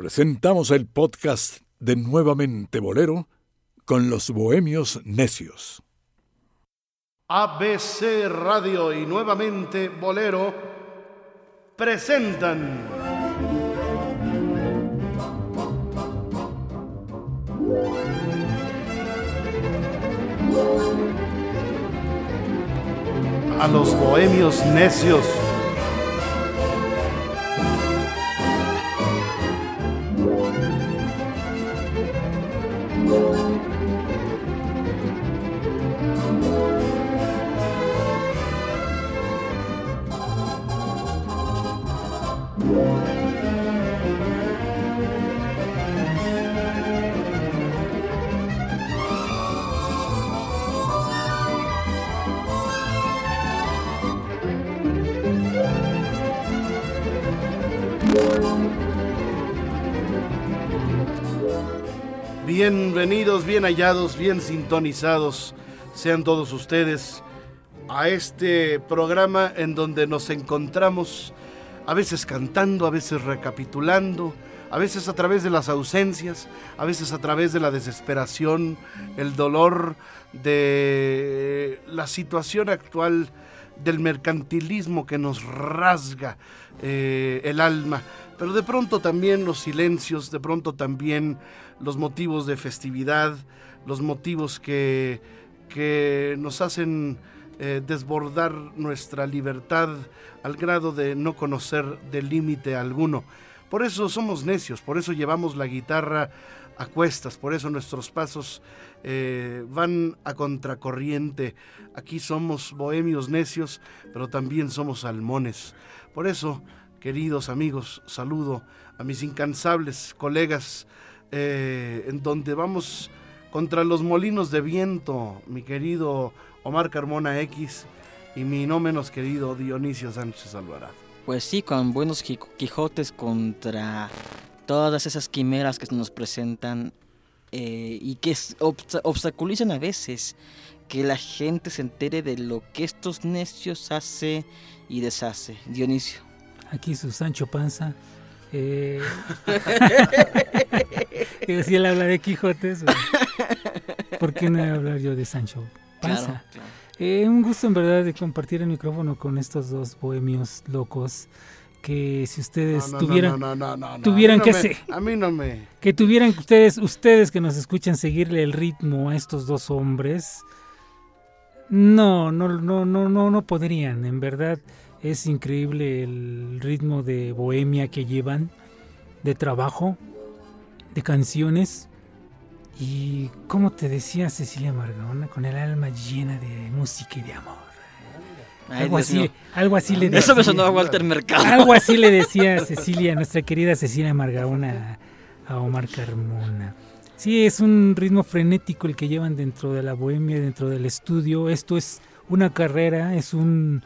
presentamos el podcast de Nuevamente Bolero con los Bohemios Necios. ABC Radio y Nuevamente Bolero presentan a los Bohemios Necios. Bienvenidos, bien hallados, bien sintonizados. Sean todos ustedes a este programa en donde nos encontramos a veces cantando, a veces recapitulando, a veces a través de las ausencias, a veces a través de la desesperación, el dolor de la situación actual del mercantilismo que nos rasga eh, el alma, pero de pronto también los silencios, de pronto también los motivos de festividad, los motivos que, que nos hacen eh, desbordar nuestra libertad al grado de no conocer de límite alguno. Por eso somos necios, por eso llevamos la guitarra a cuestas, por eso nuestros pasos eh, van a contracorriente. Aquí somos bohemios necios, pero también somos salmones. Por eso, queridos amigos, saludo a mis incansables colegas eh, en donde vamos contra los molinos de viento, mi querido Omar Carmona X y mi no menos querido Dionisio Sánchez Alvarado. Pues sí, con buenos Quijotes contra todas esas quimeras que se nos presentan eh, y que obstaculizan a veces que la gente se entere de lo que estos necios hace y deshace. Dionisio. Aquí su Sancho Panza. Eh, si él habla de Quijotes, ¿por qué no hablar yo de Sancho Panza? Eh, un gusto en verdad de compartir el micrófono con estos dos bohemios locos que si ustedes tuvieran tuvieran que a mí no me que tuvieran ustedes ustedes que nos escuchan seguirle el ritmo a estos dos hombres no no no no no no podrían en verdad es increíble el ritmo de bohemia que llevan, de trabajo, de canciones. Y como te decía Cecilia Margona, con el alma llena de música y de amor. algo, así, algo así le decía. Eso me sonó a Walter Mercado. Algo así le decía Cecilia, nuestra querida Cecilia Margaona, a Omar Carmona. Sí, es un ritmo frenético el que llevan dentro de la bohemia, dentro del estudio. Esto es una carrera, es un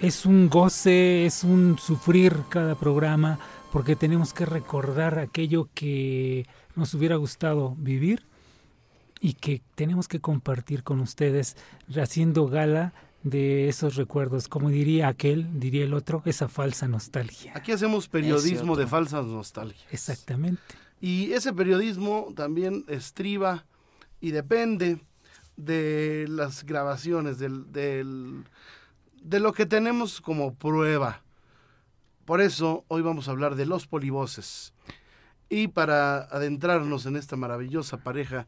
es un goce, es un sufrir cada programa, porque tenemos que recordar aquello que nos hubiera gustado vivir y que tenemos que compartir con ustedes, haciendo gala de esos recuerdos, como diría aquel, diría el otro, esa falsa nostalgia. Aquí hacemos periodismo de falsas nostalgias. Exactamente. Y ese periodismo también estriba y depende de las grabaciones, del, del de lo que tenemos como prueba. Por eso hoy vamos a hablar de los polivoces. Y para adentrarnos en esta maravillosa pareja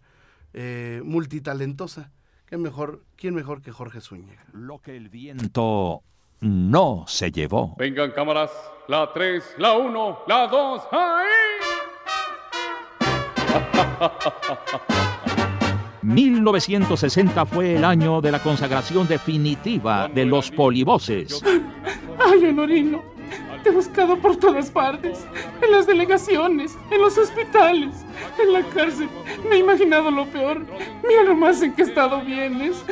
eh, multitalentosa, ¿quién mejor, ¿quién mejor que Jorge Zúñiga? Lo que el viento no se llevó. Vengan cámaras, la 3, la 1, la 2, ¡ahí! 1960 fue el año de la consagración definitiva de los polivoces. Ay, Honorino, te he buscado por todas partes, en las delegaciones, en los hospitales, en la cárcel. Me he imaginado lo peor. Mira nomás en qué estado vienes.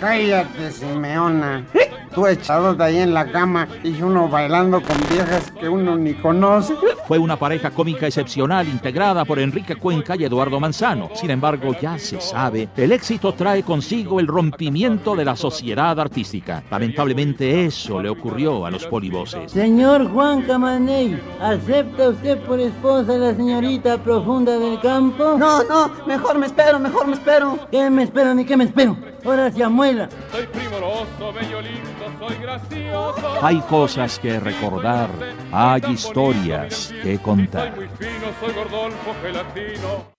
Cállate, Simeona. Tú echado de ahí en la cama y uno bailando con viejas que uno ni conoce. Fue una pareja cómica excepcional integrada por Enrique Cuenca y Eduardo Manzano. Sin embargo, ya se sabe, el éxito trae consigo el rompimiento de la sociedad artística. Lamentablemente eso le ocurrió a los polivoces. Señor Juan Camaney, ¿acepta usted por esposa a la señorita profunda del campo? No, no, mejor me espero, mejor me espero. ¿Qué me espero ni qué me espero? Ahora se amuela. Soy primoroso, bello, lindo, soy gracioso. Hay cosas que recordar, hay historias que Soy contar. muy fino, soy gordolfo, gelatino.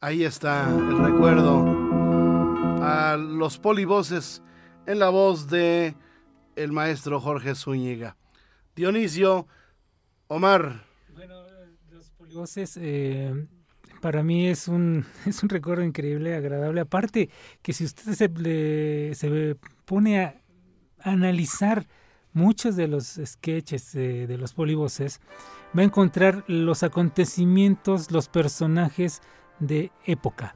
Ahí está el recuerdo a los polivoces en la voz de el maestro Jorge Zúñiga. Dionisio, Omar, Polivoces, eh, para mí es un, es un recuerdo increíble, agradable. Aparte que si usted se, le- se pone a analizar muchos de los sketches de, de los polivoces, va a encontrar los acontecimientos, los personajes de época.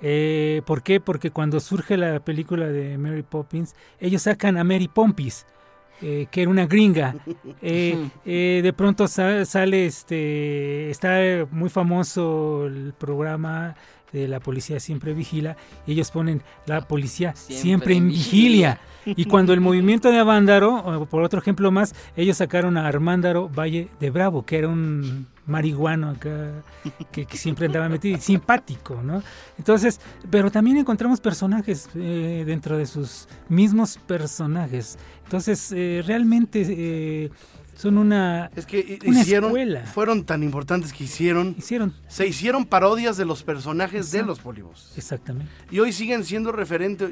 Eh, ¿Por qué? Porque cuando surge la película de Mary Poppins, ellos sacan a Mary Pompis, eh, que era una gringa. Eh, eh, de pronto sa- sale, este, está muy famoso el programa de la policía siempre vigila, y ellos ponen la policía siempre, en vigilia. Y cuando el movimiento de Avándaro, por otro ejemplo más, ellos sacaron a Armándaro Valle de Bravo, que era un marihuano acá, que, que siempre andaba metido, simpático, ¿no? Entonces, pero también encontramos personajes eh, dentro de sus mismos personajes. Entonces, eh, realmente eh, son una, es que una hicieron, escuela. fueron tan importantes que hicieron, Hicieron, se hicieron parodias de los personajes de los polivoces. exactamente. Y hoy siguen siendo referentes.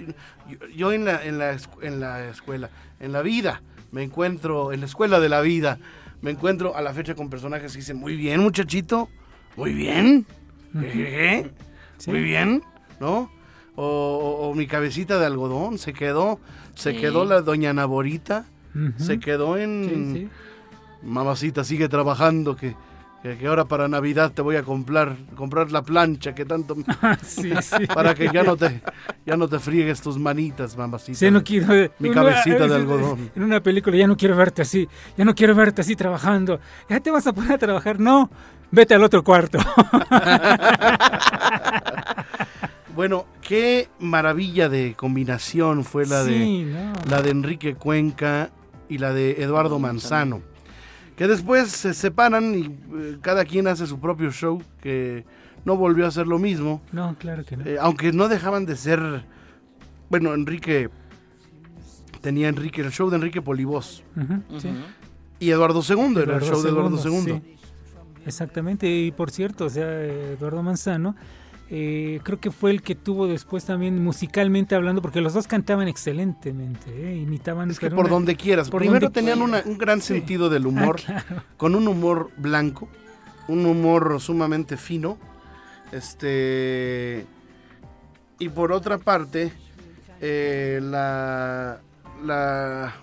Yo, yo en, la, en, la, en la escuela, en la vida, me encuentro, en la escuela de la vida, me encuentro a la fecha con personajes que dicen, muy bien muchachito, muy bien, jejeje, Sí. muy bien, ¿no? O, o- o mi cabecita de algodón, se quedó, se Sí. quedó la doña Naborita, se quedó en... Sí, sí. Mamacita, sigue trabajando, que, que, ahora para Navidad te voy a comprar, comprar la plancha que tanto... Sí, sí. para que ya no te ya no te friegues tus manitas, mamacita. Sí, no quiero. Mi una- cabecita de algodón. En una película, ya no quiero verte así. Ya no quiero verte así trabajando. Ya te vas a poner a trabajar. No, vete al otro cuarto. Bueno, qué maravilla de combinación fue la Sí, de no. la de Enrique Cuenca y la de Eduardo Manzano, que después se separan y eh, cada quien hace su propio show que no volvió a ser lo mismo, No, claro que no. eh, aunque no dejaban de ser bueno, Enrique tenía Enrique el show de Enrique Polibos sí. y Eduardo II era el Eduardo show de Eduardo II, II. sí. Exactamente, y por cierto, o sea, Eduardo Manzano, eh, creo que fue el que tuvo después también musicalmente hablando, porque los dos cantaban excelentemente, eh, imitaban. Es que por una- donde quieras. por Primero donde tenían una- un gran Sí. sentido del Ah, humor, claro. con un humor blanco, un humor sumamente fino. Este. Y por otra parte, eh, la. La.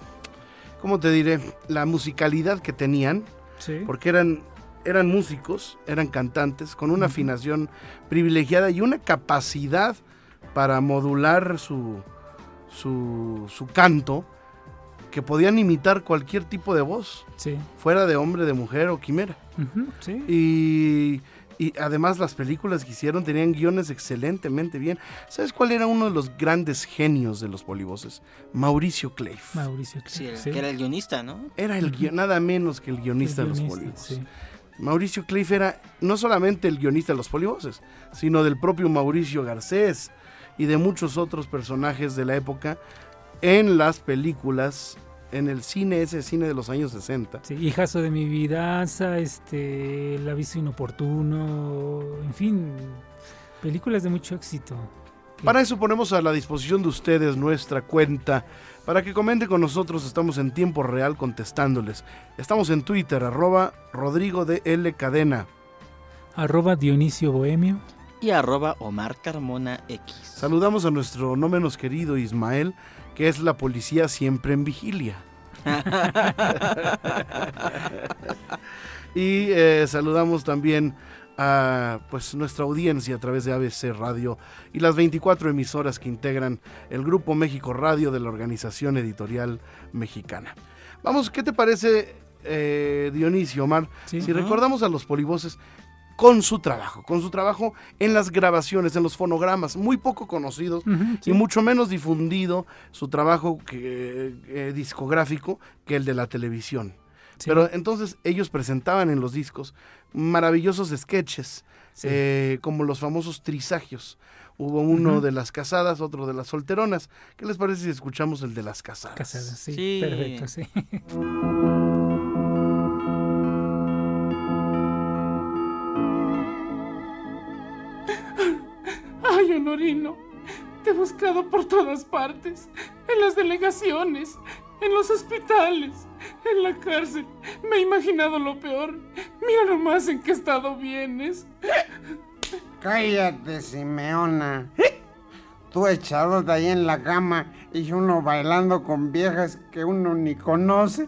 ¿Cómo te diré? La musicalidad que tenían, Sí. porque eran. Eran músicos, eran cantantes, con una afinación privilegiada y una capacidad para modular su, su, su canto que podían imitar cualquier tipo de voz, Sí. fuera de hombre, de mujer o quimera. Sí. Y, y además las películas que hicieron tenían guiones excelentemente bien. ¿Sabes cuál era uno de los grandes genios de los polivoces? Mauricio Cleif. Mauricio. Sí, el- sí. que era el guionista, ¿no? Era el guion- nada menos que el guionista El de los polivoces. Mauricio Cleif era no solamente el guionista de los polivoces, sino del propio Mauricio Garcés y de muchos otros personajes de la época en las películas, en el cine, ese cine de los años 60. Sí, hijazo de mi vidaza, este, el aviso inoportuno, en fin, películas de mucho éxito. Para eso ponemos a la disposición de ustedes nuestra cuenta, para que comenten con nosotros, estamos en tiempo real contestándoles. Estamos en Twitter, arroba Rodrigo de L Cadena. Arroba Dionisio Bohemio. Y arroba Omar Carmona X. Saludamos a nuestro no menos querido Ismael, que es la policía siempre en vigilia. y eh, saludamos también a pues nuestra audiencia a través de ABC Radio y las 24 emisoras que integran el Grupo México Radio de la Organización Editorial Mexicana. Vamos, ¿qué te parece, eh, Dionisio, Omar? Sí. si recordamos a los polivoces con su trabajo, con su trabajo en las grabaciones, en los fonogramas, muy poco conocidos sí. y mucho menos difundido su trabajo que, eh, discográfico que el de la televisión. Sí. Pero entonces ellos presentaban en los discos maravillosos sketches, Sí. eh, como los famosos trisagios. Hubo uno de las casadas, otro de las solteronas. ¿Qué les parece si escuchamos el de las casadas? Casadas, sí, Sí. perfecto, sí. Ay, Honorino, te he buscado por todas partes, en las delegaciones, en los hospitales, en la cárcel. Me he imaginado lo peor. Mira nomás en qué estado vienes. Cállate, Simeona. Tú echado de ahí en la cama y uno bailando con viejas que uno ni conoce.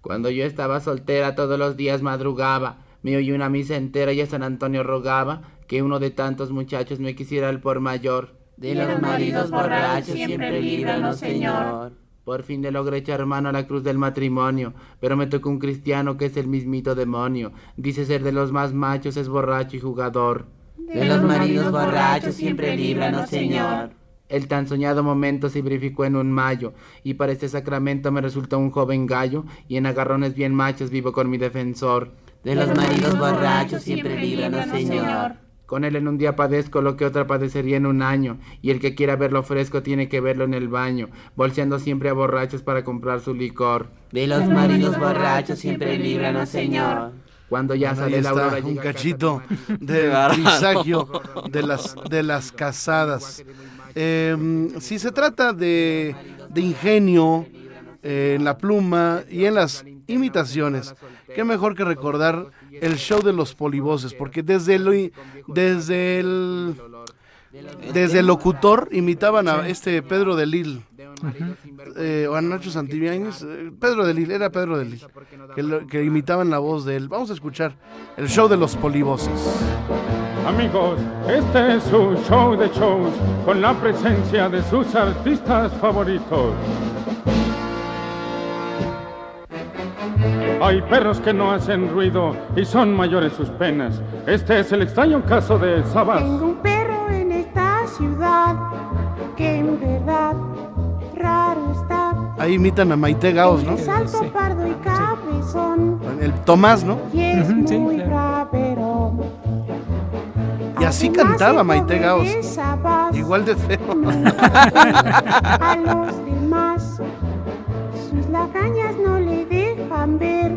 Cuando yo estaba soltera todos los días madrugaba, me oí una misa entera y a San Antonio rogaba que uno de tantos muchachos me quisiera al por mayor. De los maridos borrachos siempre líbranos, Señor. Por fin le logré echar mano a la cruz del matrimonio, pero me tocó un cristiano que es el mismito demonio. Dice ser de los más machos, es borracho y jugador. De los maridos borrachos siempre líbranos, Señor. El tan soñado momento se verificó en un mayo, y para este sacramento me resultó un joven gallo, y en agarrones bien machos vivo con mi defensor. De los maridos borrachos siempre líbranos, Señor. Con él en un día padezco lo que otra padecería en un año, y el que quiera verlo fresco tiene que verlo en el baño, bolseando siempre a borrachos para comprar su licor. De los maridos borrachos siempre líbranos, Señor. Cuando ya sale la aurora un cachito de trisagio de las, de las casadas. Eh, si se trata de, de ingenio eh, en la pluma y en las imitaciones, qué mejor que recordar el show de los polivoces, porque desde el, desde el, desde el locutor imitaban a este Pedro de Lille. eh, o a Nacho Santibáñez, eh, Pedro de Lille, era Pedro de Lille, que, lo- que imitaban la voz de él. Vamos a escuchar el show de los polivoces. Amigos, este es su show de shows con la presencia de sus artistas favoritos. Hay perros que no hacen ruido y son mayores sus penas. Este es el extraño caso de Sabas. Tengo un perro en esta ciudad que en verdad raro está. Ahí imitan a Maite Gaos, ¿no? Es alto, pardo y cabezón. El Tomás, ¿no? Y es sí, muy claro. bravero. Y así Además, cantaba Maite Gaos. Sabas Igual de feo. a los demás. Sus lagañas no le dejan ver.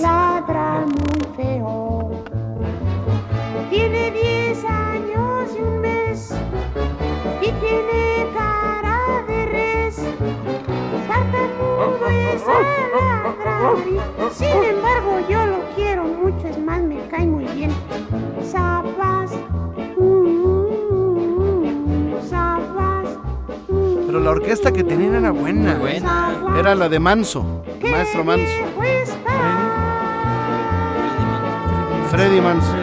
Ladra muy feo. Tiene 10 años y un mes. Y tiene cara de res. Tartamudo es a Sin embargo, yo lo quiero mucho. Es más, me cae muy bien. Sabas. uh, uh, Pero la orquesta que tenían era buena. buena. Era la de Manso, maestro Manso. Freddy Manso.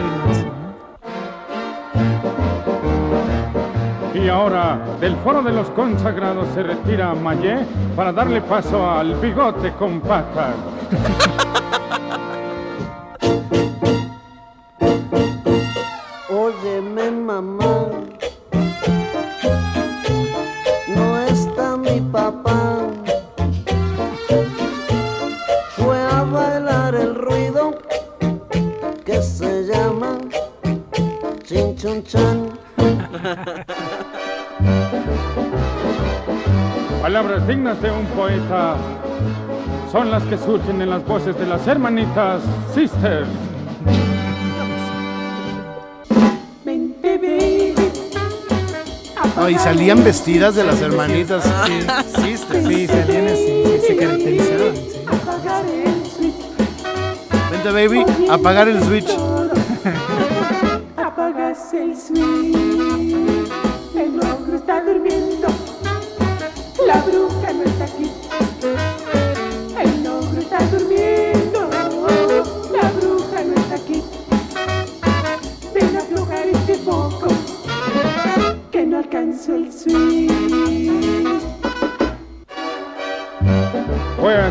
Y ahora, del foro de los consagrados se retira Mayé para darle paso al bigote con patas. Palabras de un poeta son las que surgen en las voces de las hermanitas Sisters. Vente, baby. No, y salían vestidas de las hermanitas. Sí, Sí, salían así, se caracterizaban. sí. Vente, baby, apagar el switch.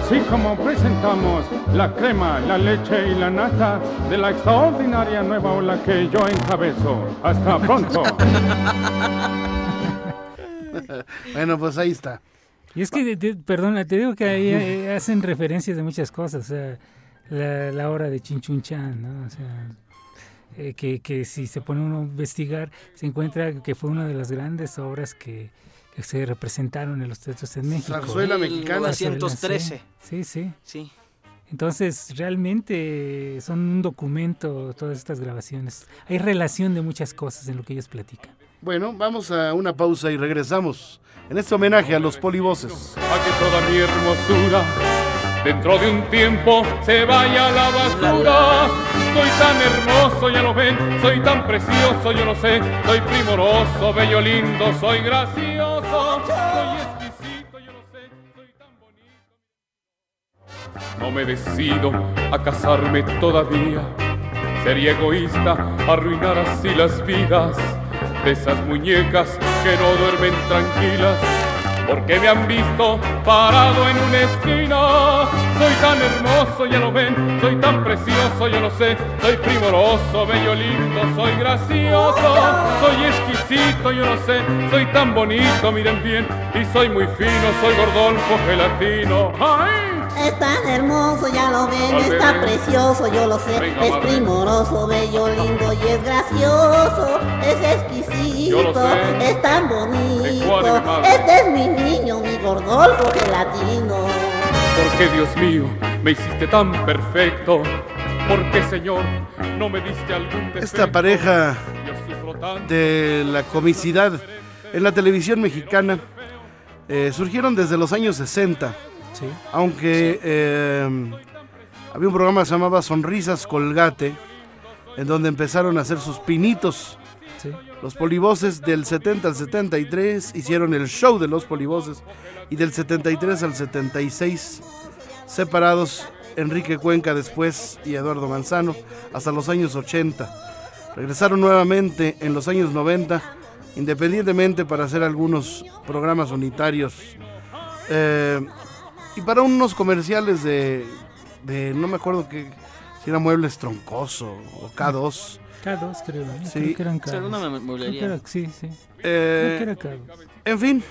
así como presentamos la crema, la leche y la nata de la extraordinaria nueva ola que yo encabezo. Hasta pronto. bueno, pues ahí está. Y es que, te, perdona, te digo que ahí eh, hacen referencias de muchas cosas. O sea, la, la obra de Chinchunchan, ¿no? O sea, eh, que, que, si se pone uno a investigar, se encuentra que fue una de las grandes obras que, que se representaron en los teatros en México. Zarzuela mexicana. 1913. Sí, sí. Sí. Entonces, realmente son un documento todas estas grabaciones. Hay relación de muchas cosas en lo que ellos platican. Bueno, vamos a una pausa y regresamos en este homenaje a los polivoces. A que toda mi hermosura dentro de un tiempo se vaya a la basura. Soy tan hermoso, ya lo ven, soy tan precioso, yo lo sé. Soy primoroso, bello, lindo, soy gracioso, soy exquisito, yo lo sé, soy tan bonito. No me decido a casarme todavía. Sería egoísta arruinar así las vidas de esas muñecas que no duermen tranquilas porque me han visto parado en una esquina. Soy tan hermoso, ya lo ven, soy tan precioso, yo lo sé, soy primoroso, bello, lindo, soy gracioso, soy exquisito, yo lo sé, soy tan bonito, miren bien, y soy muy fino, soy gordolfo gelatino. ¡Ay! Es tan hermoso, ya lo ven, está precioso, yo lo sé. Es primoroso, bello, lindo y es gracioso. Es exquisito, es tan bonito. Este es mi niño, mi gordolfo gelatino. Porque Dios mío, me hiciste tan perfecto. Porque Señor, no me diste algún defecto. Esta pareja de la comicidad en la televisión mexicana eh, surgieron desde los años 60. Sí. Aunque eh, había un programa que se llamaba Sonrisas Colgate, en donde empezaron a hacer sus pinitos. Los polivoces del 70 al 73 hicieron el show de los polivoces y del 73 al 76 separados Enrique Cuenca después y Eduardo Manzano hasta los años 80. Regresaron nuevamente en los años 90 independientemente para hacer algunos programas unitarios. Eh, y para unos comerciales de, de no me acuerdo que si era Muebles Troncoso o K2. K2 creo, ¿eh? Sí. creo que eran Sí, alguna K2. mueblería. Creo que era- sí, sí. Eh, Creo que era K2. En fin,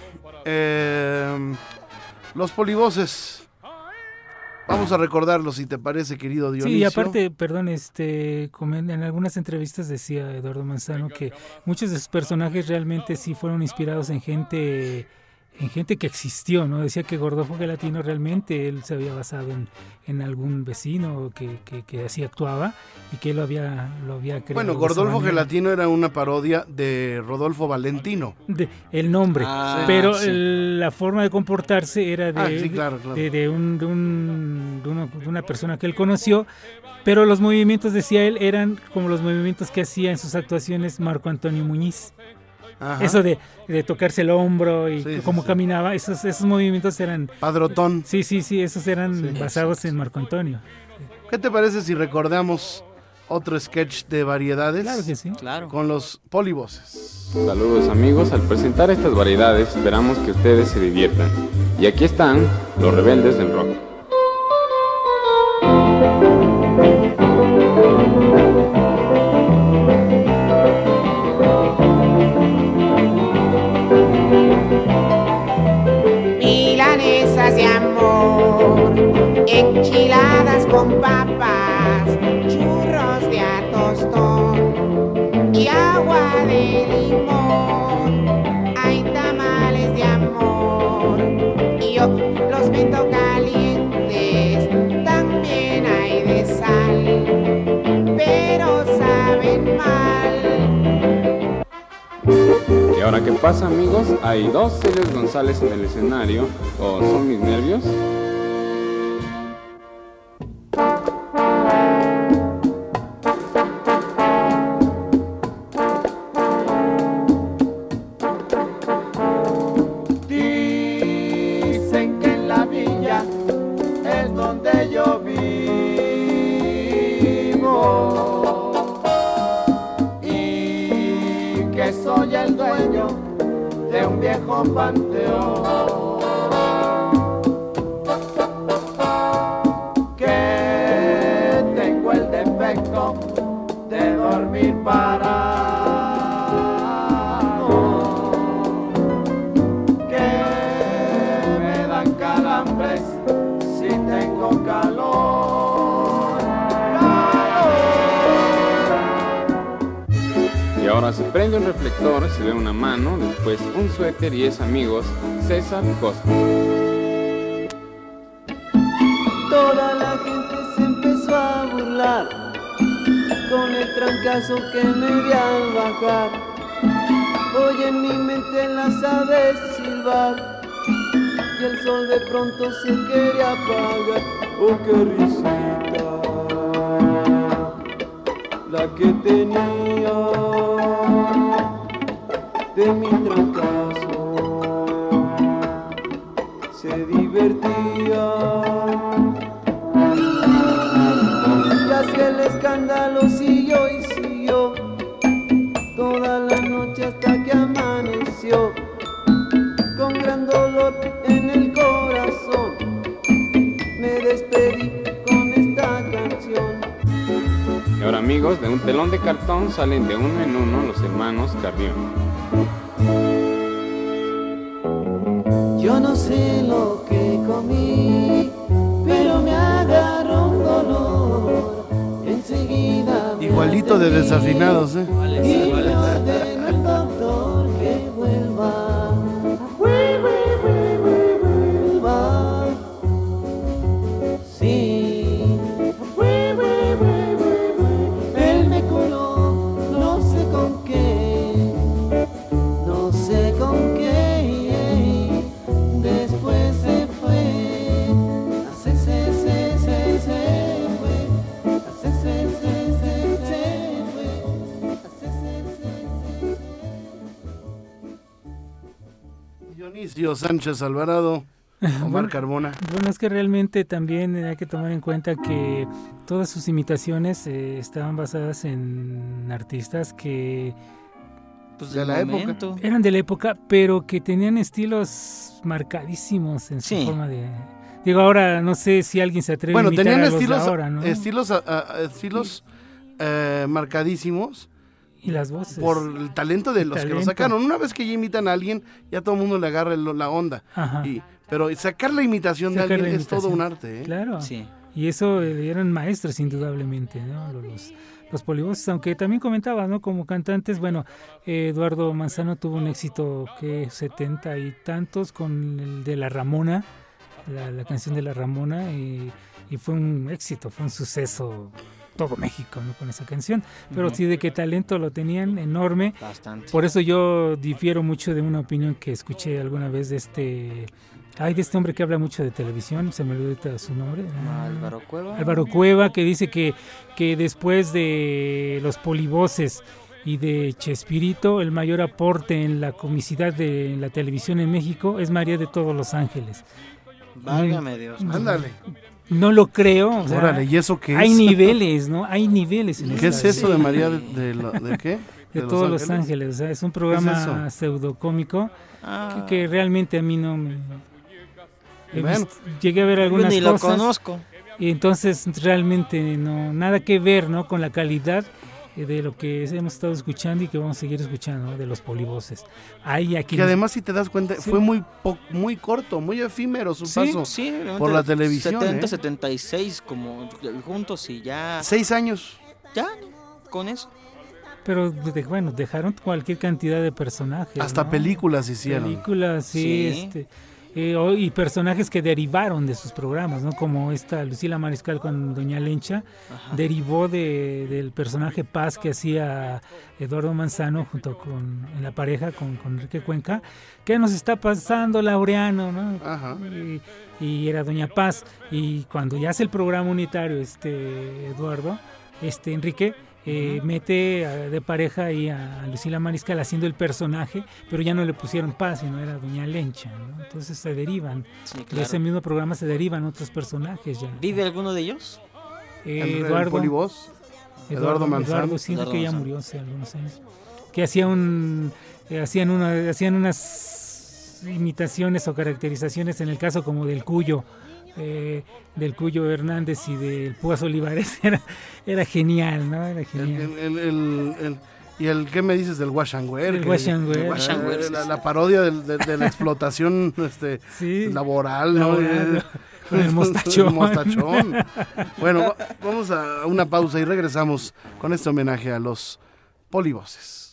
eh, los polivoces. Vamos a recordarlos si te parece, querido Dionisio. Sí, y aparte, perdón, este, en algunas entrevistas decía Eduardo Manzano que muchos de sus personajes realmente sí fueron inspirados en gente en gente que existió, ¿no? Decía que Gordolfo Gelatino realmente él se había basado en, en algún vecino que, que, que así actuaba y que él lo había, lo había creado. Bueno, Gordolfo. Gelatino era una parodia de Rodolfo Valentino. De- el nombre, Ah, pero sí. el- la forma de comportarse era de, Ah, sí, claro, claro. de, de un, de, un- una, de una persona que él conoció, pero los movimientos, decía él, eran como los movimientos que hacía en sus actuaciones Marco Antonio Muñiz. Ajá. Eso de, de tocarse el hombro y Sí, sí, cómo sí. caminaba, esos, esos movimientos eran... Padrotón. Sí, sí, sí, esos eran basados en Marco Antonio. ¿Qué te parece si recordamos otro sketch de variedades? Claro que sí. Claro. Con los polivoces. Saludos amigos, al presentar estas variedades esperamos que ustedes se diviertan. Y aquí están los rebeldes del rock. Enchiladas con papas, churros de a tostón y agua de limón. Hay tamales de amor y yo los vendo calientes, también hay de sal, pero saben mal. ¿Y ahora qué pasa amigos? Hay dos Célez González en el escenario. ¿O son mis nervios? Que soy el dueño de un viejo panteón. Ahora se prende un reflector, se ve una mano, después un suéter y es amigos César Costa. Toda la gente se empezó a burlar con el trancazo que me di al bajar. Hoy en mi mente las aves silbar y el sol de pronto se quería apagar. Oh, qué risita la que tenía de mi trancazo. Amigos, de un telón de cartón salen de uno en uno los hermanos Carrión. yo no sé lo que comí pero me agarró un dolor enseguida Igualito de desafinados, ¿eh? Sánchez Alvarado, Omar Bueno, Carmona. Bueno, es que realmente también hay que tomar en cuenta que todas sus imitaciones eh, estaban basadas en artistas que Pues De la época. eran de la época, pero que tenían estilos marcadísimos en su Sí. forma de... Digo, ahora no sé si alguien se atreve Bueno, a imitar tenían a los de estilos, ahora, ¿no? estilos, a- a- estilos eh, marcadísimos Y las voces. por el talento de El los que lo sacaron. Una vez que ya imitan a alguien, ya todo el mundo le agarra el- la onda. Ajá. Y, pero sacar la imitación de Sacar alguien es todo un arte. ¿eh? Claro. Sí. Y eso eh, eran maestros indudablemente, ¿no? Los, los, los polivoces, aunque también comentaba, ¿no? Como cantantes, bueno, eh, Eduardo Manzano tuvo un éxito que setenta y tantos con el de La Ramona, la, la canción de La Ramona, y, y fue un éxito, fue un suceso todo México, ¿no? Con esa canción. Pero sí de qué talento lo tenían enorme. Bastante. Por eso yo difiero mucho de una opinión que escuché alguna vez de este... Ay, de este hombre que habla mucho de televisión, se me olvidó ahorita su nombre. Ah, Álvaro Cueva. Álvaro Cueva, que dice que, que después de los polivoces y de Chespirito, el mayor aporte en la comicidad de la televisión en México es María de todos los Ángeles. Válgame Dios. Mm, Ándale. No lo creo. o sea, Órale, ¿y eso qué Hay es? niveles, ¿no? Hay niveles. En ¿Qué es eso de María de, de lo- de qué? de todos los ángeles. O sea, es un programa pseudocómico Ah. que, que realmente a mí no me... he Bueno. visto- llegué a ver Yo algunas ni lo cosas. conozco. Y entonces realmente no nada que ver, ¿no? Con la calidad de lo que hemos estado escuchando y que vamos a seguir escuchando, ¿no? de los polivoces. Hay aquí Que además, si te das cuenta, Sí. fue muy po- muy corto, muy efímero su Sí, paso sí, por la televisión. 70, ¿eh? 76 como juntos y ya. Seis años. Ya, con eso. Pero de- bueno, dejaron cualquier cantidad de personajes. Hasta ¿no? películas hicieron. Películas, sí, Sí. este, eh, o- y personajes que derivaron de sus programas, ¿no? Como esta Lucila Mariscal con Doña Lencha, Ajá. derivó de, del personaje Paz que hacía Eduardo Manzano junto con en la pareja con, con Enrique Cuenca. ¿Qué nos está pasando, Laureano? ¿no? Ajá. Y, y era Doña Paz. Y cuando ya hace el programa unitario, este Eduardo, este Enrique, eh, mete a- de pareja ahí a, a Lucila Mariscal haciendo el personaje, pero ya no le pusieron Paz, sino era Doña Lencha. ¿no? Entonces se derivan. Sí, De claro. ese mismo programa se derivan otros personajes ya. ¿Vive alguno de ellos? Eh, El- el Eduardo. Eduardo Eduardo Manzano. Eduardo, siento Eduardo que ya murió hace algunos años. Que hacía un, eh, hacían, una, hacían unas imitaciones o caracterizaciones en el caso como del Cuyo eh, del Cuyo Hernández y del Púas Olivares era, era genial, ¿no? Era genial. El, el, el, el, ¿Y el qué me dices del Washangware? El Washangware. La, la, la, parodia del, de, de, la explotación este, sí, laboral, ¿no? Con el mostachón. el mostachón. Bueno, vamos a una pausa y regresamos con este homenaje a los polivoces.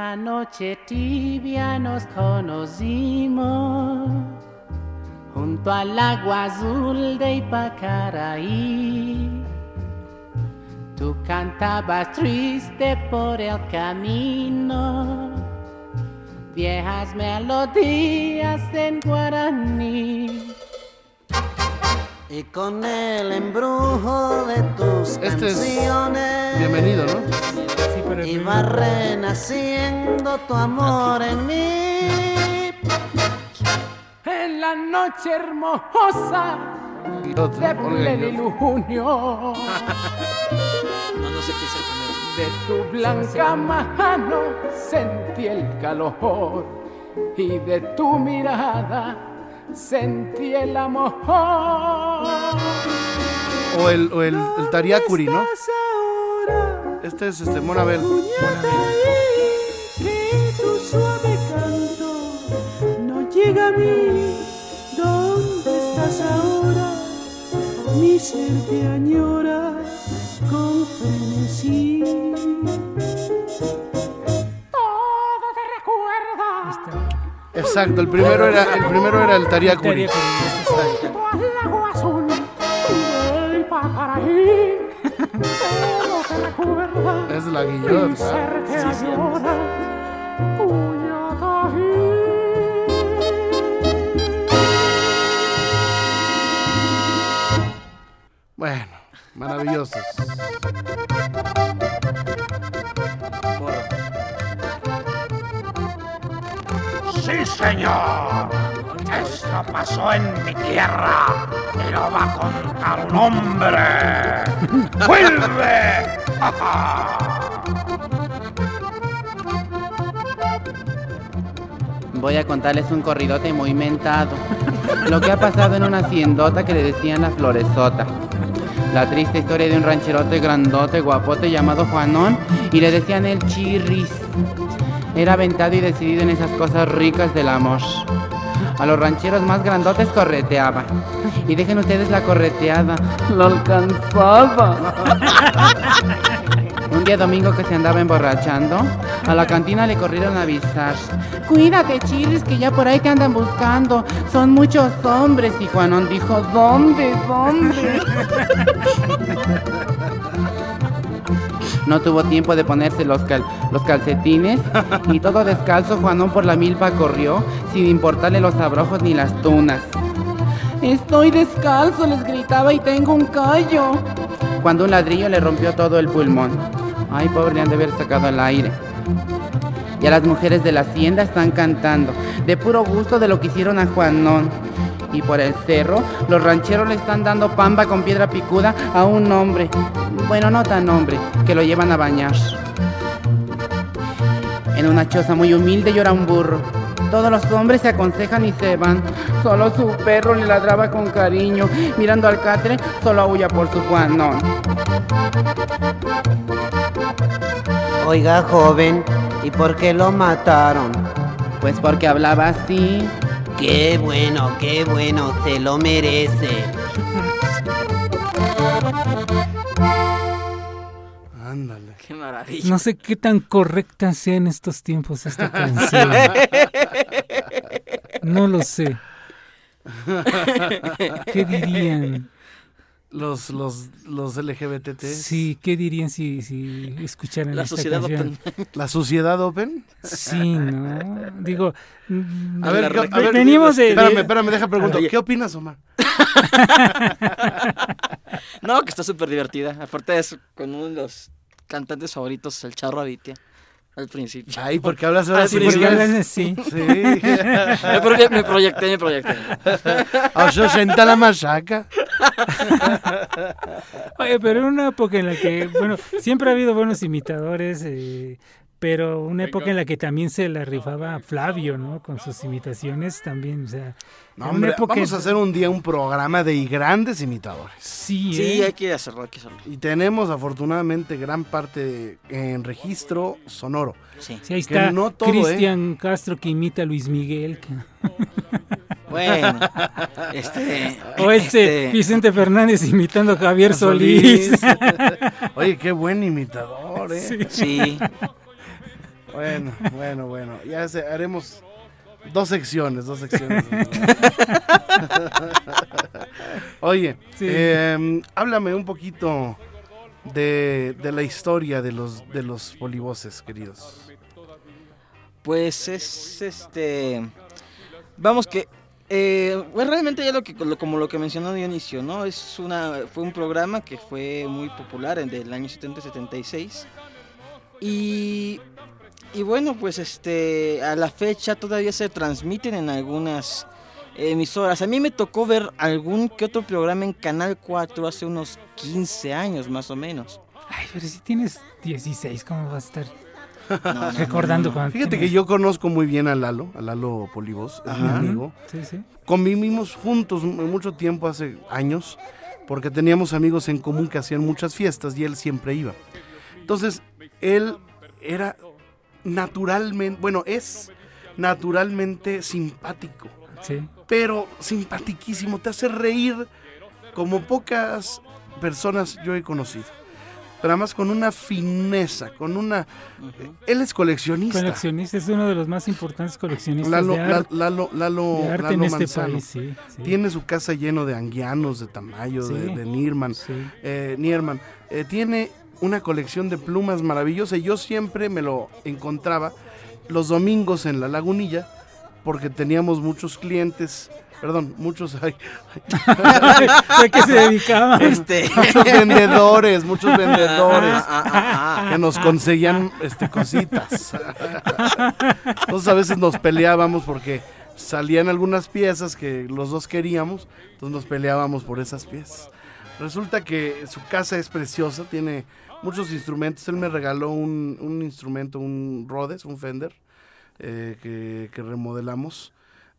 Una noche tibia nos conocimos junto al agua azul de Ipacaraí. Tú cantabas triste por el camino, viejas melodías en guaraní. Y con el embrujo de tus este canciones. Es bienvenido, ¿no? Pero Iba renaciendo tu amor en mí. En la noche hermosa Y de el primero. de tu blanca mano sentí el calor y de tu mirada sentí el amor. O el, o el, el Tariacuri, ¿no? Este es este Monabel. Que tu suave canto no llega a mí. ¿Dónde estás ahora? Mi ser te añora con frenesí. Todo te recuerda Exacto, el primero era el primero era el Tariacuri. La mi guillot. Cuyataí. Bueno, maravillosos. Sí, señor. Esto pasó en mi tierra y lo va a contar un hombre. ¡Vuelve! Voy a contarles un corridote muy mentado. Lo que ha pasado en una haciendota que le decían la floresota. La triste historia de un rancherote grandote, guapote llamado Juanón y le decían el chirris. Era aventado y decidido en esas cosas ricas del amor. A los rancheros más grandotes correteaba. Y dejen ustedes la correteada. Lo alcanzaba. Un día domingo que se andaba emborrachando, a la cantina le corrieron a avisar. Cuídate, Chirris, que ya por ahí te andan buscando. Son muchos hombres. Y Juanón dijo, ¿dónde? ¿Dónde? No tuvo tiempo de ponerse los, los calcetines y todo descalzo Juanón por la milpa corrió sin importarle los abrojos ni las tunas. Estoy descalzo, les gritaba y tengo un callo. Cuando un ladrillo le rompió todo el pulmón. Ay, pobre, le han de haber sacado el aire. Ya las mujeres de la hacienda están cantando, de puro gusto de lo que hicieron a Juanón. Y por el cerro, los rancheros le están dando pamba con piedra picuda a un hombre. Bueno, no tan hombre, que lo llevan a bañar. En una choza muy humilde llora un burro. Todos los hombres se aconsejan y se van. Solo su perro le ladraba con cariño. Mirando al catre, solo aúlla por su Juanón. Oiga, joven, ¿y por qué lo mataron? Pues porque hablaba así. Qué bueno, qué bueno, se lo merece. Maravilla. No sé qué tan correcta sea en estos tiempos esta canción. No lo sé. ¿Qué dirían? Los, los, los LGBT. Sí, ¿qué dirían si, si escucharan La esta sociedad canción? open. ¿La sociedad open? Sí, ¿no? Digo, mm, A ver, La ¿qué- a ver, de- Espérame, de- espérame, deja preguntar. ¿Qué opinas, Omar? No, que está súper divertida. Aparte es con uno de los cantantes favoritos, el Charro Avitia. Al principio. Ay, porque hablas ahora Al sí, principio. porque hablas así. Sí. me, proye- me proyecté, me proyecté. A 60 la machaca. Oye, pero era una época en la que, bueno, siempre ha habido buenos imitadores, eh, pero una época en la que también se la rifaba Flavio, ¿no? Con sus imitaciones también, o sea... No, hombre, época vamos a hacer un día un programa de grandes imitadores. Sí, Sí, ¿eh? hay que hacerlo, hay que hacerlo. Y tenemos afortunadamente gran parte en registro sonoro. Sí. Sí, ahí está no todo, ¿eh? Cristian Castro que imita a Luis Miguel. que- Bueno, este. O este, este- Vicente Fernández imitando a Javier Solís. Oye, qué buen imitador, ¿eh? Sí. Sí. Bueno, bueno, bueno. Ya se- haremos dos secciones, dos secciones. Oye, Sí. eh, háblame un poquito de, de la historia de los, de los polivoces, queridos. Pues es este. Vamos que. Eh, pues realmente ya lo que lo- como lo que mencionó Dionisio, ¿no? Es una fue un programa que fue muy popular en del año 70-76 y y bueno, pues este a la fecha todavía se transmiten en algunas emisoras. A mí me tocó ver algún que otro programa en Canal 4 hace unos 15 años más o menos. Ay, pero si tienes 16, ¿cómo vas a estar No, recordando no, no. Fíjate que yo conozco muy bien a Lalo, a Lalo Polivos, es mi amigo. Sí, sí. Convivimos juntos mu- mucho tiempo, hace años, porque teníamos amigos en común que hacían muchas fiestas y él siempre iba. Entonces, él era naturalmente, bueno, es naturalmente simpático, Sí. pero simpatiquísimo, te hace reír como pocas personas yo he conocido. Pero además con una fineza, con una... Él es coleccionista. Coleccionista, es uno de los más importantes coleccionistas Lalo, de La- arte. Lalo, Lalo, de arte Lalo en este Manzano. país, sí, sí. Tiene su casa lleno de anguianos, de Tamayo, de, de Nierman. Sí. eh, Nierman. Eh, tiene una colección de plumas maravillosa y yo siempre me lo encontraba los domingos en la lagunilla porque teníamos muchos clientes, perdón, muchos... ay, ¿A qué se dedicaba? Este. muchos vendedores, muchos vendedores ah, ah, ah. que nos conseguían este, cositas. Entonces a veces nos peleábamos porque salían algunas piezas que los dos queríamos, entonces nos peleábamos por esas piezas. Resulta que su casa es preciosa, tiene muchos instrumentos. Él me regaló un, un instrumento, un Rhodes, un Fender, eh, que, remodelamos.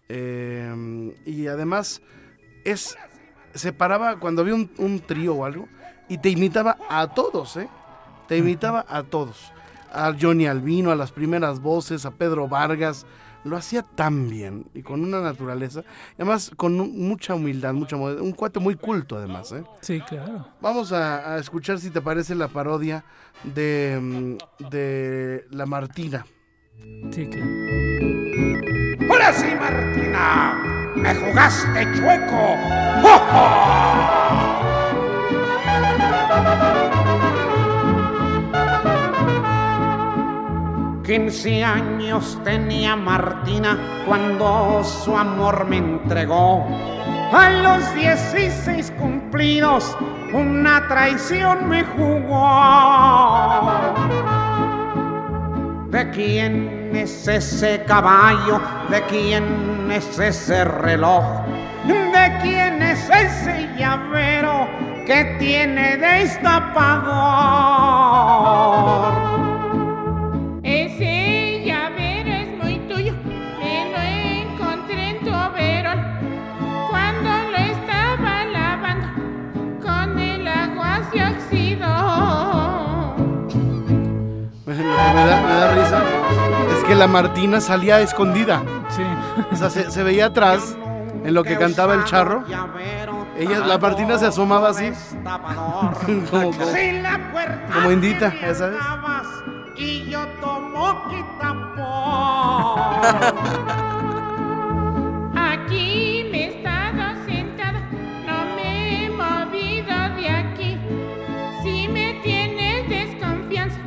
Eh, y además es se paraba cuando había un, un trío o algo y te imitaba a todos, ¿eh? Te imitaba a todos. A Johnny Albino, a las primeras voces, a Pedro Vargas. Lo hacía tan bien y con una naturaleza. y Además, con mucha humildad, mucha modestia. Un cuate muy culto, además, ¿eh? Sí, claro. Vamos a, a escuchar si te parece la parodia de, mm, de La Martina. Sí, claro. ¡Ahora sí, Martina! ¡Me jugaste chueco! ¡Jo, jo! 15 años tenía Martina cuando su amor me entregó. A los 16 cumplidos, una traición me jugó. ¿De quién es ese caballo? ¿De quién es ese reloj? ¿De quién es ese llavero que tiene destapador? Ese llavero es muy tuyo, me lo encontré en tu overol cuando lo estaba lavando, con el agua se oxidó. Lo que me da, me da risa es que la Martina salía escondida. Sí. O sea, se, se veía atrás en lo que cantaba el charro. Ella, la Martina se asomaba así. como, como, como indita, ya sabes. Y yo tomo quitapón. Aquí me he estado sentada, no me he movido de aquí. Si me tienes desconfianza,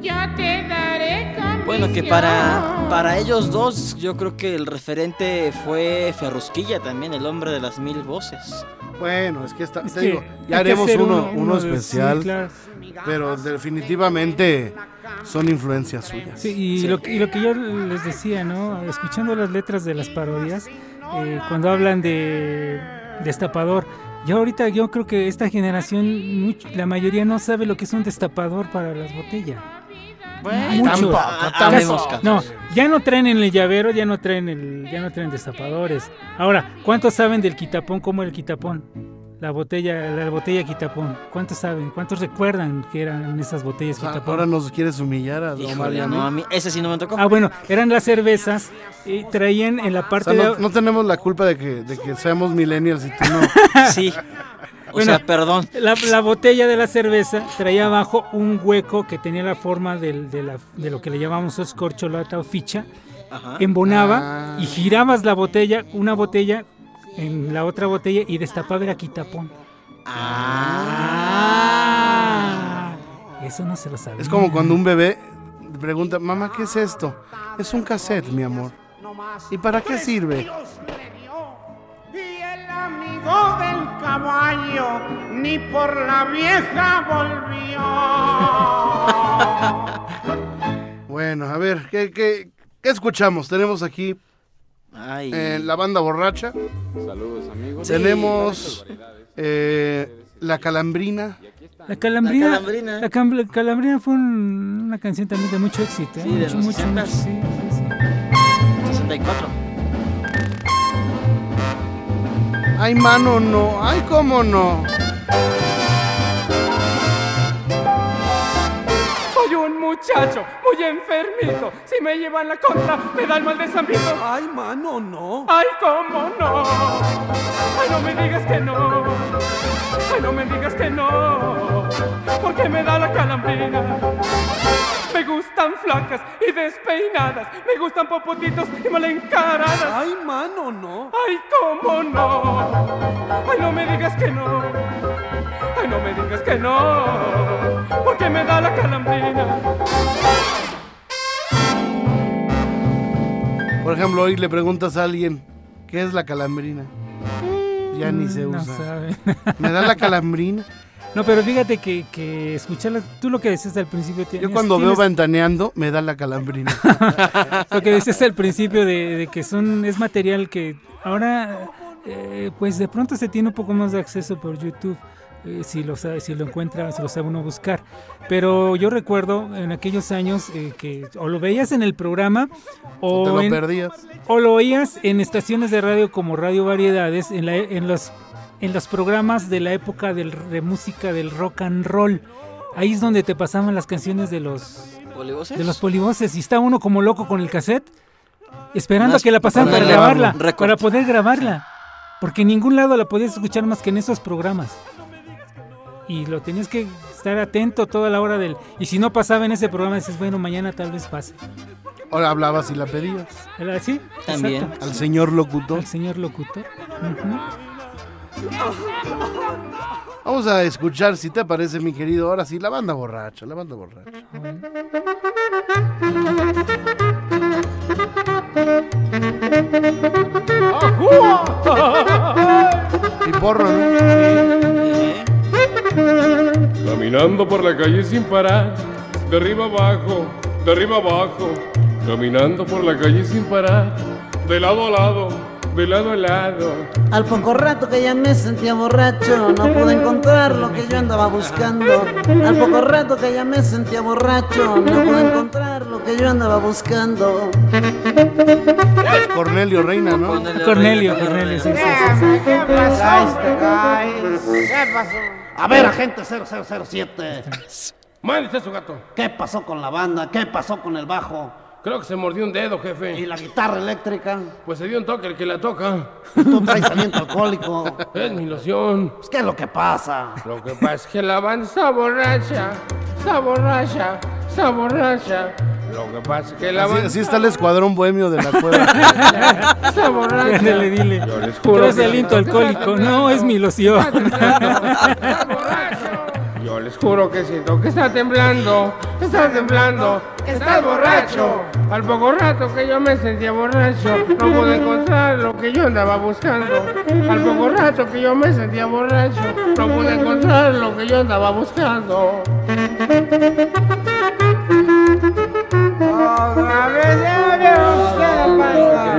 yo te daré convicción. Bueno, que para, para ellos dos, yo creo que el referente fue Ferrusquilla también, el hombre de las mil voces. Bueno, es que está, Es te que digo, ya haremos uno, uno- uno uno de- sí, especial, claro. pero definitivamente son influencias suyas. Sí, y, Lo, que- y lo que yo les decía, ¿no? Escuchando las letras de las parodias, eh, cuando hablan de destapador, yo ahorita yo creo que esta generación, la mayoría no sabe lo que es un destapador para las botellas. Bueno, tampoco, Casi- no, ya no traen en el llavero, ya no traen el, ya no traen destapadores. Ahora, ¿cuántos saben del quitapón? ¿Cómo era el quitapón? La botella, la botella quitapón. ¿Cuántos saben? ¿Cuántos recuerdan que eran esas botellas sea, quitapón? ahora nos quieres humillar a a mí. no, a mí ese sí no me tocó. Ah, bueno, eran las cervezas y traían en la O parte sea, no, de... no tenemos la culpa de que, de que seamos millennials y tú no. Sí. O Bueno, sea, perdón. La, la botella de la cerveza traía abajo un hueco que tenía la forma del- de, la- de lo que le llamamos escorcholata o ficha. Ajá. Embonaba y girabas la botella, una botella en la otra botella y destapaba era quitapón. Ah, eso no se lo sabía. Es como cuando un bebé pregunta, mamá, ¿qué es esto? Es un cassette, mi amor. ¿Y para qué sirve? amigo del caballo, ni por la vieja volvió. Bueno, a ver, ¿qué, qué, qué escuchamos? Tenemos aquí Ay. eh, la banda borracha. Saludos, amigos. Tenemos eh, la calambrina. La calambrina, La calambrina. la calambrina fue un- una canción también de mucho éxito. ¿eh? Sí, de mucho, los mucho, 60s. mucho, sí, sí, sí. 64. Ay, mano, no. Ay, cómo no. Soy un muchacho muy enfermito. Si me llevan la contra, me da el mal de San Vito. Ay, mano, no. Ay, cómo no. Ay, no me digas que no. Ay, no me digas que no. Porque me da la calambrina. Me gustan flacas y despeinadas. Me gustan popotitos y mal encaradas. Ay, mano, no. Ay, cómo no. Ay, no me digas que no. Ay, no me digas que no. Porque me da la calambrina. Por ejemplo, hoy le preguntas a alguien, ¿qué es la calambrina? Ya ni se Mm, No usa. sabe. ¿Me da la calambrina? No, pero fíjate que, que escucharla, tú lo que decías al principio. Yo tienes- cuando veo ventaneando, me da la calambrina. Lo que decías al principio de, de que son es material que ahora eh, pues de pronto se tiene un poco más de acceso por YouTube eh, si lo sabe, si lo encuentra, si lo sabe uno buscar. Pero yo recuerdo en aquellos años eh, que o lo veías en el programa o Te lo en- perdías. o lo oías en estaciones de radio como Radio Variedades en, la- en los en los programas de la época del, de música del rock and roll. Ahí es donde te pasaban las canciones de los ¿Polivoces? de los polivoces y está uno como loco con el cassette esperando a que la pasaran para grabarla, para poder grabarla, porque en ningún lado la podías escuchar más que en esos programas. Y lo tenías que estar atento toda la hora del y si no pasaba en ese programa dices, bueno, mañana tal vez pase. Ahora hablabas y la pedías. ¿Era así? También. Exacto. Al señor locutor. Al señor locutor. Vamos a escuchar, si te parece, mi querido, ahora sí, la banda borracha, la banda borracha. Y porro, ¿no? Caminando por la calle sin parar, de arriba abajo, de arriba abajo, caminando por la calle sin parar, de lado a lado, de lado a lado. Al poco rato que ya me sentía borracho, no pude encontrar lo que yo andaba buscando. Al poco rato que ya me sentía borracho, no pude encontrar lo que yo andaba buscando. Es Cornelio Reina, ¿no? Cornelio, Cornelio, sí, sí, sí, sí. ¿Qué pasó? ¿Qué pasó? A ver, agente 0007. Mándese su gato. ¿Qué pasó con la banda? ¿Qué pasó con el bajo? Creo que se mordió un dedo, jefe. ¿Y la guitarra eléctrica? Pues se dio un toque el que la toca. Tú traes aliento alcohólico. Es mi ilusión. Pues, ¿Qué es lo que pasa? Lo que pasa es que la banda está borracha, está borracha, está borracha. Lo que pasa es que la Así, banda así está el escuadrón bohemio de la cueva. está borracha. Ándale, dile. Yo les juro Traes aliento alcohólico. No, es mi ilusión. Les Les juro que siento que está temblando, está temblando, está borracho. Al poco rato que yo me sentía borracho, no pude encontrar lo que yo andaba buscando. Al poco rato que yo me sentía borracho, no pude encontrar lo que yo andaba buscando.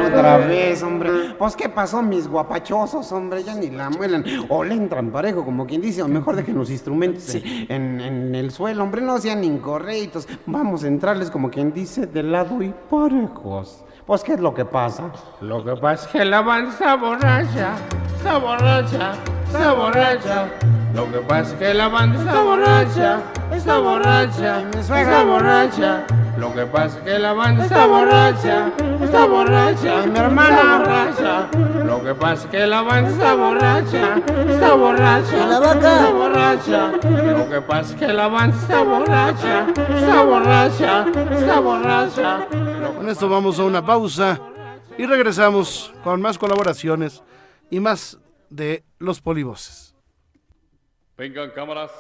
Otra vez, hombre. Pues, ¿qué pasó, mis guapachosos, hombre? Ya ni la muelan. O le entran parejo, como quien dice, o mejor dejen los instrumentos en, en el suelo, hombre. No sean incorrectos. Vamos a entrarles, como quien dice, de lado y parejos. Pues, ¿qué es lo que pasa? Lo que pasa es que la está borracha, está borracha, está borracha. Lo que pasa es que la banda está borracha, está borracha, está borracha. Lo que pasa es que la banda está borracha, está borracha, mi hermana borracha. Lo que pasa es que la banda está borracha, está borracha, la vaca? está borracha. Lo que pasa es que la banda está borracha, está borracha, está borracha. Con esto vamos a una pausa y regresamos con más colaboraciones y más de los polivoces. Vengan cámaras.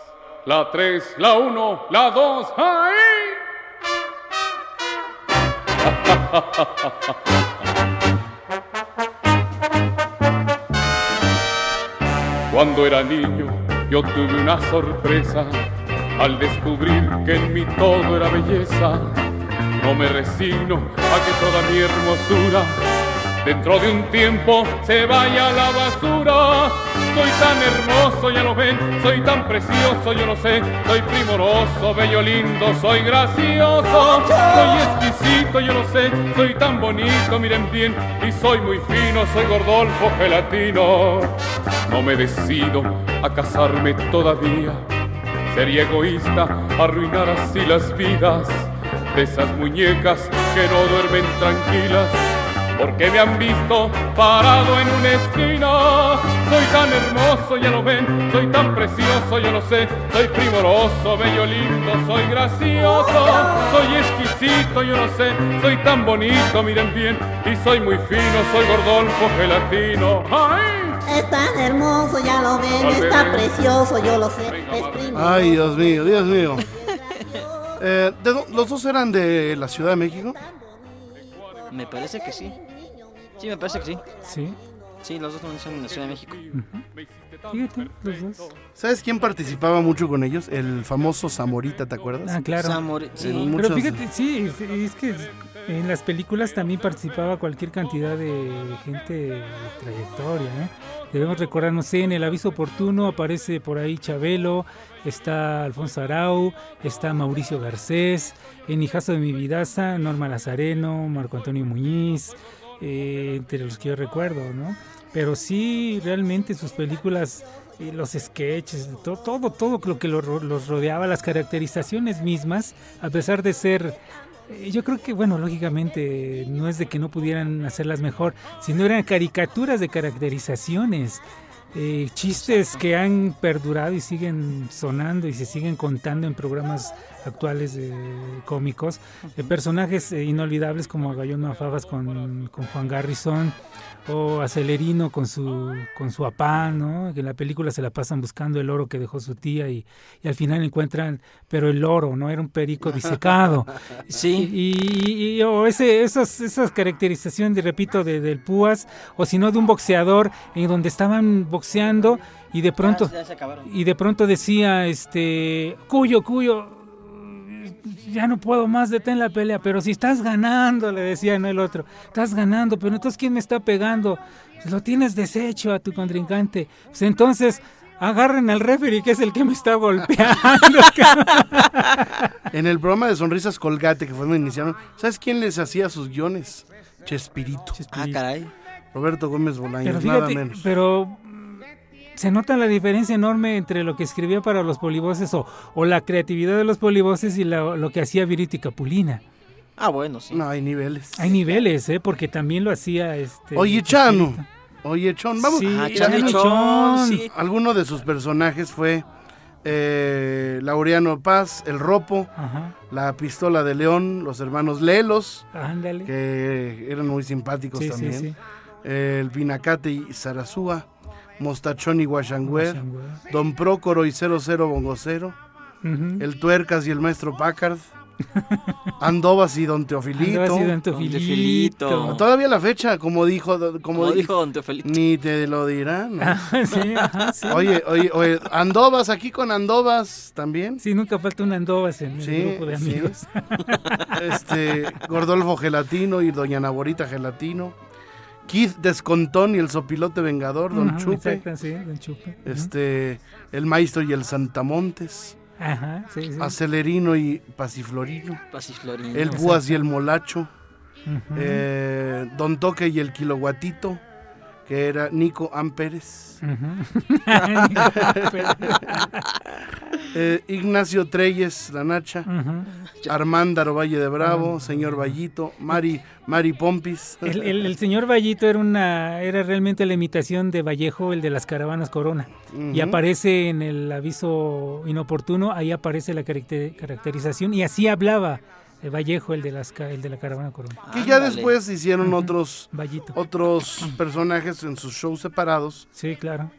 La 3, la 1, la 2, ¡ahí! Cuando era niño yo tuve una sorpresa al descubrir que en mí todo era belleza. No me resigno a que toda mi hermosura dentro de un tiempo se vaya a la basura. Soy tan hermoso, ya lo ven, soy tan precioso, yo lo sé, soy primoroso, bello, lindo, soy gracioso, soy exquisito, yo lo sé, soy tan bonito, miren bien, y soy muy fino, soy gordolfo gelatino. No me decido a casarme todavía, sería egoísta arruinar así las vidas de esas muñecas que no duermen tranquilas porque me han visto parado en una esquina. Soy tan hermoso, ya lo ven, soy tan precioso, yo lo sé, soy primoroso, bello, lindo, soy gracioso, soy exquisito, yo lo sé, soy tan bonito, miren bien, y soy muy fino, soy gordolfo gelatino. ¡Ay! Es tan hermoso, ya lo ven, está precioso, yo lo sé. Es. Ay, Dios mío, Dios mío. Eh, ¿de dó- ¿Los dos eran de la Ciudad de México? Me parece que sí. Sí, me parece que sí. Sí. Sí, los dos son en la Ciudad de México. Fíjate, los dos. ¿Sabes quién participaba mucho con ellos? El famoso Zamorita, ¿te acuerdas? Ah, claro. Zamori- sí. Pero muchos- fíjate, sí, es que en las películas también participaba cualquier cantidad de gente de trayectoria. ¿eh? Debemos recordar, no sé, en el aviso oportuno aparece por ahí Chabelo, está Alfonso Arau, está Mauricio Garcés, en Hijazo de mi Vidaza, Norma Lazareno, Marco Antonio Muñiz, eh, entre los que yo recuerdo, ¿no? Pero sí, realmente sus películas eh, los sketches, to- todo, todo lo que lo ro- los rodeaba, las caracterizaciones mismas, a pesar de ser, eh, yo creo que, bueno, lógicamente no es de que no pudieran hacerlas mejor, sino eran caricaturas de caracterizaciones, eh, chistes que han perdurado y siguen sonando y se siguen contando en programas actuales cómicos, de personajes eh, inolvidables como Agayón Mafabas con, con Juan Garrison o Acelerino con su con su apá, ¿no? Que en la película se la pasan buscando el oro que dejó su tía y, y al final encuentran, pero el oro, ¿no? Era un perico disecado. Sí. Y, y- y- o ese, esas, esas caracterizaciones, de, repito, de, del Púas, o si no de un boxeador en donde estaban boxeando y de pronto Ya se acabaron. y de pronto decía este Cuyo, Cuyo, ya no puedo más, detén la pelea, pero si estás ganando, le decía no el otro, estás ganando, pero entonces ¿quién me está pegando? Lo tienes deshecho a tu contrincante. Pues entonces agarren al referee que es el que me está golpeando. En el programa de Sonrisas Colgate, que fue donde iniciaron, ¿sabes quién les hacía sus guiones? Chespirito. Ah, caray. Roberto Gómez Pero Bolaños, nada menos. pero se nota la diferencia enorme entre lo que escribía para los polivoces o, o la creatividad de los polivoces y la- lo que hacía Virito y Capulina. Ah, bueno, sí. No, hay niveles. Hay niveles, ¿eh? Porque también lo hacía este. Oye, Chano. Oye, Chon, vamos. Sí, Ah, Chano Chano Chon. sí. Alguno de sus personajes fue eh, Laureano Paz, el Ropo, Ajá. la Pistola de León, los hermanos Lelos, Ándale. que eran muy simpáticos Sí, sí, también. sí. El Pinacate y Zarazúa, Mostachón y Guachangüer. Don Prócoro y 00 Bongocero, Ujú. el Tuercas y el Maestro Packard, Andovas y Don Teofilito. Andovas y Don Teofilito. Todavía la fecha, como dijo, como, Como dijo Don Teofilito. Ni te lo dirán. ¿no? Ah, sí, ajá, sí. Oye, oye, oye, Andovas aquí con Andovas también. Sí, nunca falta un Andovas en el Sí, grupo de sí. amigos. Este, Gordolfo Gelatino y Doña Naborita Gelatino. Keith Descontón y el Sopilote Vengador, Don Ajá, Chupe. exacto, sí, Don Chupe. Este, el Maestro y el Santamontes. Ajá, sí, sí. Acelerino y Pasiflorino. Pasiflorino. El Búas y el Molacho. Eh, Don Toque y el Kiloguatito, que era Nico Amperes. Eh, Ignacio Treyes, la Nacha. Armándaro Valle de Bravo, señor Vallito, Mari, Mari Pompis. El, el- el señor Vallito era una era realmente la imitación de Vallejo, el de las caravanas Corona. Y aparece en el aviso inoportuno, ahí aparece la caracter- caracterización y así hablaba Vallejo, el de las ca- el de la caravana Corona. Que ya después hicieron otros, Vallito. otros personajes en sus shows separados. Sí, claro.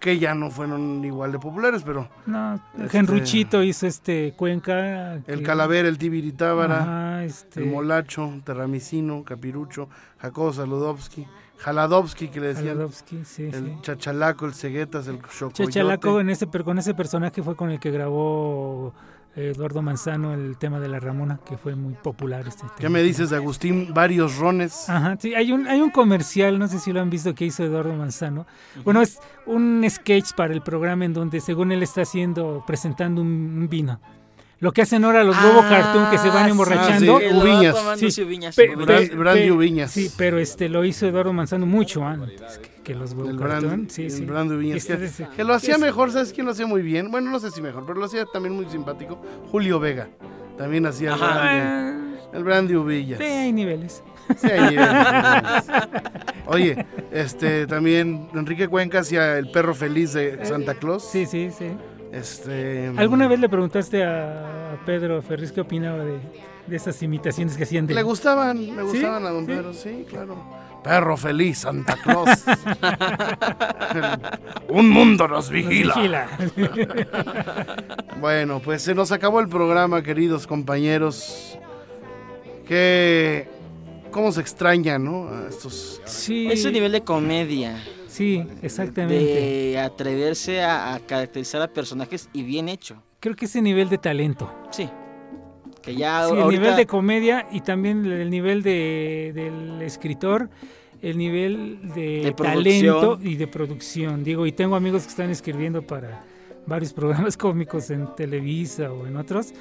Que ya no fueron igual de populares, pero. No, este, Genruchito hizo este Cuenca. El que- Calavera, el Tibiritábara, Ajá, este- el Molacho, Terramicino, Capirucho, Jacobo Saludowski, Jaladowski, que le decían. Sí, el sí. Chachalaco, el Ceguetas, el Chocoyote. Chachalaco en ese, con ese personaje fue con el que grabó eh, Eduardo Manzano el tema de la Ramona, que fue muy popular este tema. ¿Qué me dices de Agustín? Varios rones. Ajá, sí, hay un, hay un comercial, no sé si lo han visto, que hizo Eduardo Manzano. Bueno, es un sketch para el programa en donde según él está haciendo, presentando un, un vino. Lo que hacen ahora los Bobo Ah, Cartoon que se van sí. emborrachando. Ah, sí, el Uviñas. Uviñas, pe- Uviñas. Sí, pero este lo hizo Eduardo Manzano mucho antes que, que los El Cartoon. Brand, Sí, el sí. Brand Uviñas, Este que, es- que lo hacía mejor, ¿sabes quién lo hacía muy bien? Bueno, no sé si mejor, pero lo hacía también muy simpático. Julio Vega. También hacía el Ajá. Brandy, el Brandy Uvillas. Sí, hay niveles. Sí, hay niveles, hay niveles. Oye, este también Enrique Cuenca hacía el perro feliz de Santa Claus. Sí, sí, sí. Este ¿Alguna vez le preguntaste a Pedro Ferriz qué opinaba de, de esas imitaciones que hacían de Le gustaban, le ¿Sí? gustaban a Don ¿Sí? Pedro, sí, claro. Perro feliz, Santa Claus. Un mundo nos vigila. Nos bueno, pues se nos acabó el programa, queridos compañeros. Que cómo se extraña, ¿no? A estos Sí. Ese nivel de comedia. Sí, exactamente. De atreverse a, a caracterizar a personajes y bien hecho. Creo que ese nivel de talento. Sí. Que ya Sí, el nivel de comedia y también el nivel de, del escritor, el nivel de, De talento y de producción. Digo, y tengo amigos que están escribiendo para varios programas cómicos en Televisa o en otros,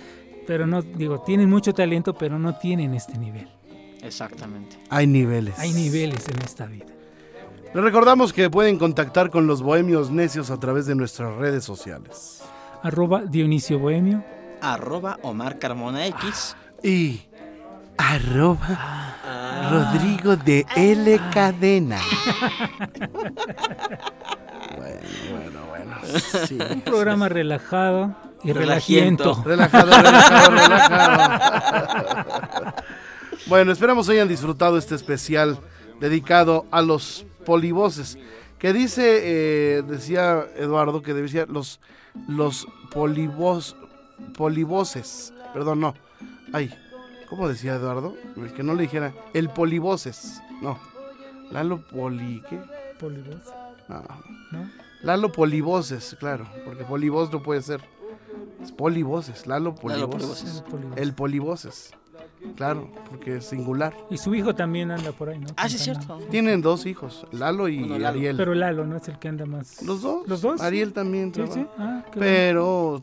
pero no, digo, tienen mucho talento, pero no tienen este nivel. Exactamente. hay niveles. Hay niveles en esta vida. Les recordamos que pueden contactar con los bohemios necios a través de nuestras redes sociales. Arroba Dionisio Bohemio. Arroba Omar Carmona X. Y arroba Rodrigo de L Cadena. bueno, bueno, bueno. sí. Un programa relajado y Relajiento. relajiento. Relajado, relajado, relajado. bueno, esperamos hayan disfrutado este especial dedicado a los polivoces. Que dice, eh, decía Eduardo, que decía los, los polivos, polivoces. Perdón, no. Ay, ¿cómo decía Eduardo? Que no le dijera el polivoces. No. Lalo Poli. ¿Qué? Polivoz. No. ¿No? Lalo Polivoces, claro, porque Polivoz no puede ser. Es Polivoces, Lalo Polivoces. Polivoces. Polivoces. El Polivoces. Claro, porque es singular. Y su hijo también anda por ahí, ¿no? Ah, sí, es cierto. Tienen dos hijos, Lalo y Bueno, Lalo. Ariel. Pero Lalo, ¿no? Es el que anda más. los dos. ¿Los dos? Ariel también Sí, sí. Ah, Pero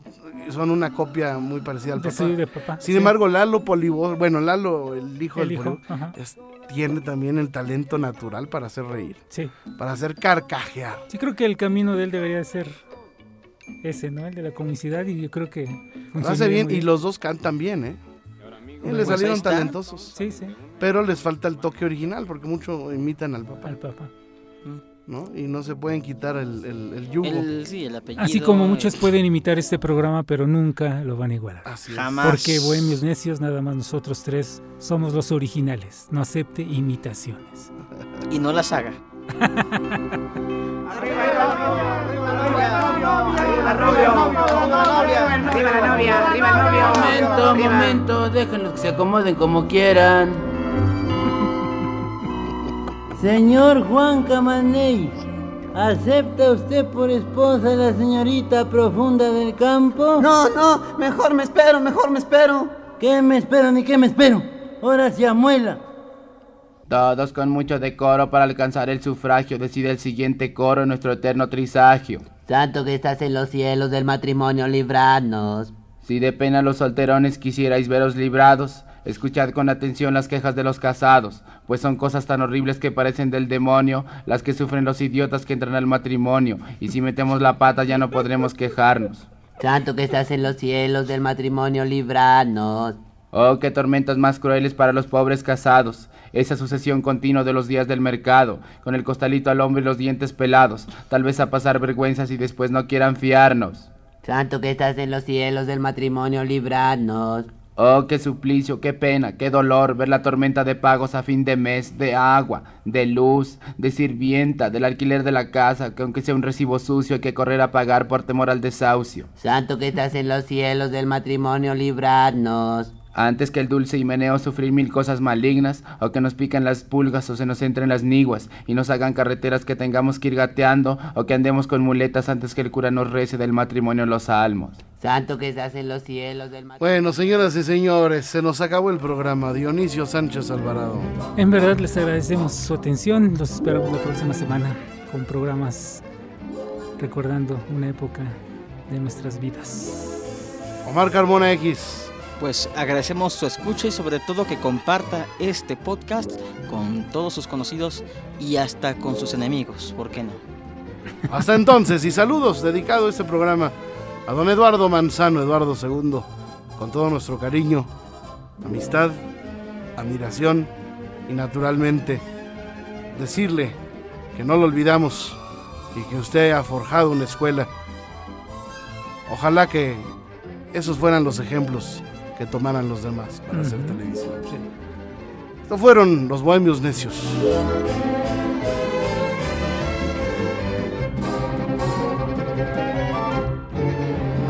son una copia muy parecida al De papá. su- de papá, Sin sí. embargo, Lalo Polivoz, bueno, Lalo, el hijo El del hijo, es- tiene también el talento natural para hacer reír, Sí. para hacer carcajear. Sí, creo que el camino de él debería ser ese, ¿no? El de la comicidad y yo creo que Lo funciona hace bien y los dos cantan bien, ¿eh? Y le salieron talentosos. Sí, sí, Pero les falta el toque original porque mucho imitan al papá, al papá. ¿no? Y no se pueden quitar el, el, el yugo. El, sí, el apellido. Así como muchos pueden imitar este programa, pero nunca lo van a igualar. Así es. Jamás. Porque Bohemios Necios, nada más nosotros tres, somos los originales. No acepte imitaciones. Y no las haga. Arriba arriba arriba arriba la novia, arriba el novio. Momento, arriba. momento, déjenlos que se acomoden como quieran. Señor Juan Camaney, ¿acepta usted por esposa a la señorita profunda del campo? No, no, mejor me espero, mejor me espero. ¿Qué me espero ni qué me espero? Ahora se amuela. Todos con mucho decoro para alcanzar el sufragio, decide el siguiente coro en nuestro eterno trisagio. Santo que estás en los cielos del matrimonio, libranos. Si de pena los solterones quisierais veros librados, escuchad con atención las quejas de los casados, pues son cosas tan horribles que parecen del demonio las que sufren los idiotas que entran al matrimonio, y si metemos la pata ya no podremos quejarnos. Santo que estás en los cielos del matrimonio, libranos. Oh, qué tormentas más crueles para los pobres casados. Esa sucesión continua de los días del mercado, con el costalito al hombro y los dientes pelados, tal vez a pasar vergüenzas y después no quieran fiarnos. Santo que estás en los cielos del matrimonio, libranos. Oh, qué suplicio, qué pena, qué dolor ver la tormenta de pagos a fin de mes, de agua, de luz, de sirvienta, del alquiler de la casa, que aunque sea un recibo sucio hay que correr a pagar por temor al desahucio. Santo que estás en los cielos del matrimonio, libranos. Antes que el dulce himeneo sufrir mil cosas malignas, o que nos pican las pulgas o se nos entren las niguas, y nos hagan carreteras que tengamos que ir gateando, o que andemos con muletas antes que el cura nos rece del matrimonio los salmos. Santo que estás en los cielos del matrimonio. Bueno, señoras y señores, se nos acabó el programa. Dionisio Sánchez Alvarado. En verdad les agradecemos su atención. Los esperamos la próxima semana con programas recordando una época de nuestras vidas. Omar Carmona X. Pues agradecemos su escucha y sobre todo que comparta este podcast con todos sus conocidos y hasta con sus enemigos, ¿por qué no? Hasta entonces y saludos dedicado este programa a don Eduardo Manzano, Eduardo II, con todo nuestro cariño, amistad, admiración y naturalmente decirle que no lo olvidamos y que usted ha forjado una escuela. Ojalá que esos fueran los ejemplos que tomaran los demás para hacer televisión. Estos fueron los bohemios necios.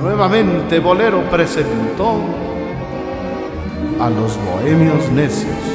Nuevamente Bolero presentó a los bohemios necios.